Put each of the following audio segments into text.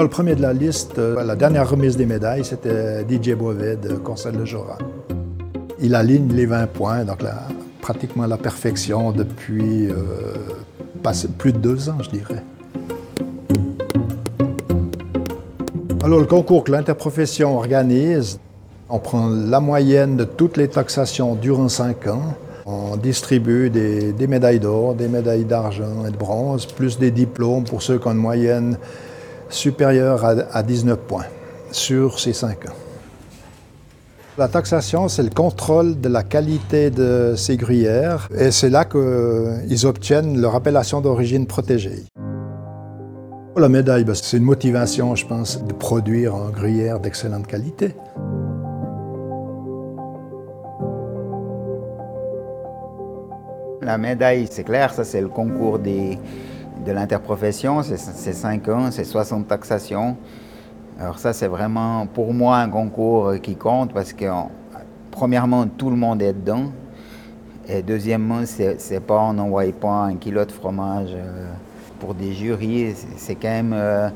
le premier de la liste, euh, la dernière remise des médailles, c'était DJ Bovet de Conseil de Joran. Il aligne les 20 points, donc pratiquement la perfection depuis euh, plus de deux ans, je dirais. Alors, le concours que l'interprofession organise, on prend la moyenne de toutes les taxations durant cinq ans. On distribue des, médailles d'or, des médailles d'argent et de bronze, plus des diplômes pour ceux qui ont une moyenne supérieure à, 19 points sur ces cinq ans. La taxation, c'est le contrôle de la qualité de ces gruyères et c'est là qu'ils obtiennent leur appellation d'origine protégée. La médaille, ben, c'est une motivation, je pense, de produire un gruyère d'excellente qualité. La médaille, c'est clair, ça c'est le concours de l'interprofession, c'est 5 ans, c'est 60 taxations. Alors ça c'est vraiment pour moi un concours qui compte parce que premièrement tout le monde est dedans et deuxièmement c'est pas on n'envoie pas un kilo de fromage euh, pour des jurys, c'est quand même euh,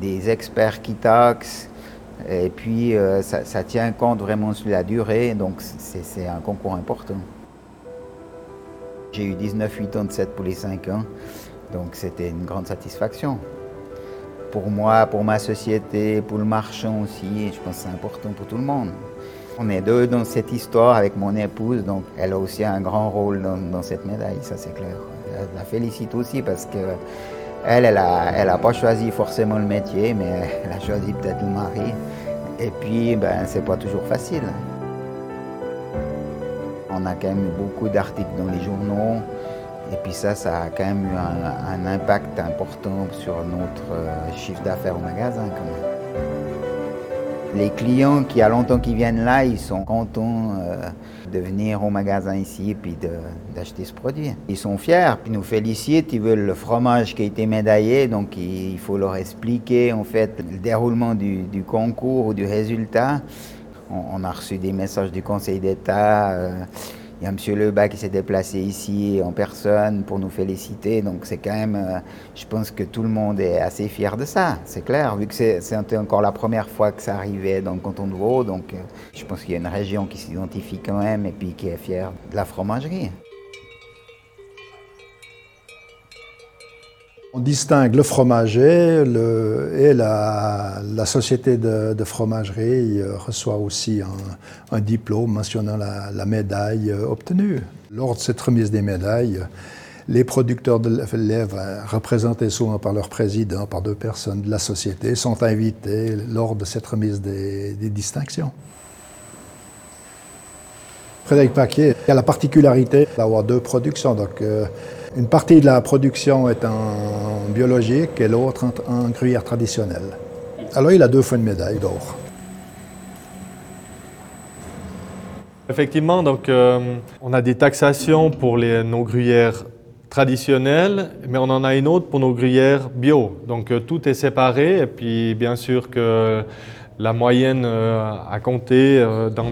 des experts qui taxent et puis euh, ça, ça tient compte vraiment sur la durée donc c'est un concours important. J'ai eu 19,87 pour les 5 ans, donc c'était une grande satisfaction. Pour moi, pour ma société, pour le marchand aussi, je pense que c'est important pour tout le monde. On est deux dans cette histoire avec mon épouse, donc elle a aussi un grand rôle dans, cette médaille, ça c'est clair. Je la félicite aussi parce que elle, n'a pas choisi forcément le métier, mais elle a choisi peut-être le mari. Et puis, ben, c'est pas toujours facile. On a quand même beaucoup d'articles dans les journaux. Et puis ça, ça a quand même eu un, impact important sur notre euh, chiffre d'affaires au magasin Les clients qui a longtemps qu'ils viennent là, ils sont contents euh, de venir au magasin ici et puis d'acheter ce produit. Ils sont fiers, puis nous félicitent, ils veulent le fromage qui a été médaillé, donc il faut leur expliquer en fait le déroulement du, concours ou du résultat. On, a reçu des messages du Conseil d'État. Euh, il y a M. Lebas qui s'est déplacé ici en personne pour nous féliciter. Donc c'est quand même, euh, je pense que tout le monde est assez fier de ça, c'est clair, vu que c'est encore la première fois que ça arrivait dans le canton de Vaud. Donc euh, je pense qu'il y a une région qui s'identifie quand même et puis qui est fière de la fromagerie. On distingue le fromager et la, société de, fromagerie reçoit aussi un, diplôme mentionnant la, médaille obtenue. Lors de cette remise des médailles, les producteurs de lèvres, représentés souvent par leur président, par deux personnes de la société, sont invités lors de cette remise des, distinctions. Frédéric Paquet a la particularité d'avoir deux productions. Donc, euh, une partie de la production est en biologique et l'autre en, gruyère traditionnelle. Alors il a deux fois une médaille d'or. Effectivement, donc, euh, on a des taxations pour les, nos gruyères traditionnelles, mais on en a une autre pour nos gruyères bio. Donc euh, tout est séparé et puis bien sûr que la moyenne euh, a compté dans,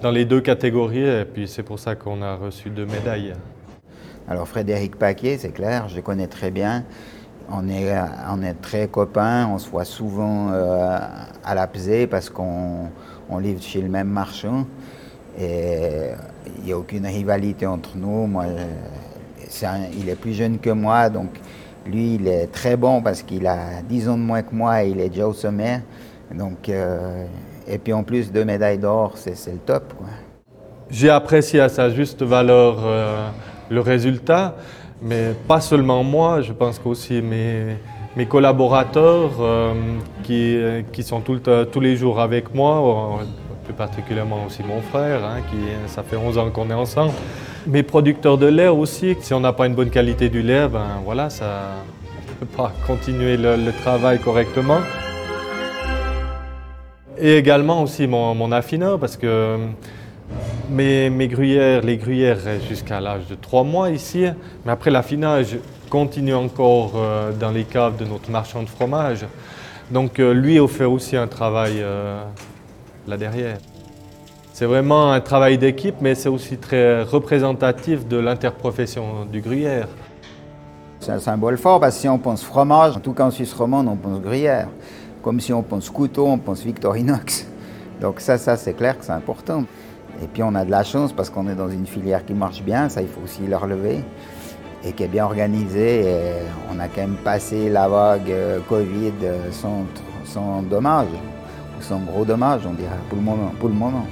dans les deux catégories et puis c'est pour ça qu'on a reçu deux médailles. Alors Frédéric Paquet, c'est clair, je le connais très bien. On est, on est très copains, on se voit souvent euh, à la pesée parce qu'on on livre chez le même marchand. Et il n'y a aucune rivalité entre nous. Moi, il est plus jeune que moi, donc lui, il est très bon parce qu'il a 10 ans de moins que moi et il est déjà au sommet. Donc, euh, et puis en plus, deux médailles d'or, c'est le top. J'ai apprécié à sa juste valeur. Euh, le résultat, mais pas seulement moi, je pense qu'aussi mes, mes collaborateurs euh, qui, qui, sont tout, tous les jours avec moi, euh, plus particulièrement aussi mon frère, hein, qui ça fait 11 ans qu'on est ensemble. Mes producteurs de lait aussi, si on n'a pas une bonne qualité du lait, ben voilà, ça ne peut pas continuer le, travail correctement. Et également aussi mon affineur, parce que mes, gruyères, les gruyères jusqu'à l'âge de 3 mois ici, mais après l'affinage continue encore euh, dans les caves de notre marchand de fromage. Donc euh, lui a fait aussi un travail euh, là derrière. C'est vraiment un travail d'équipe, mais c'est aussi très représentatif de l'interprofession du gruyère. C'est un symbole fort parce que si on pense fromage, en tout cas en Suisse romande, on pense gruyère. Comme si on pense couteau, on pense Victorinox. Donc ça, ça c'est clair que c'est important. Et puis on a de la chance parce qu'on est dans une filière qui marche bien, ça il faut aussi le relever, et qui est bien organisée. On a quand même passé la vague euh, Covid sans, sans dommage, sans gros dommage, on dirait. Pour le moment.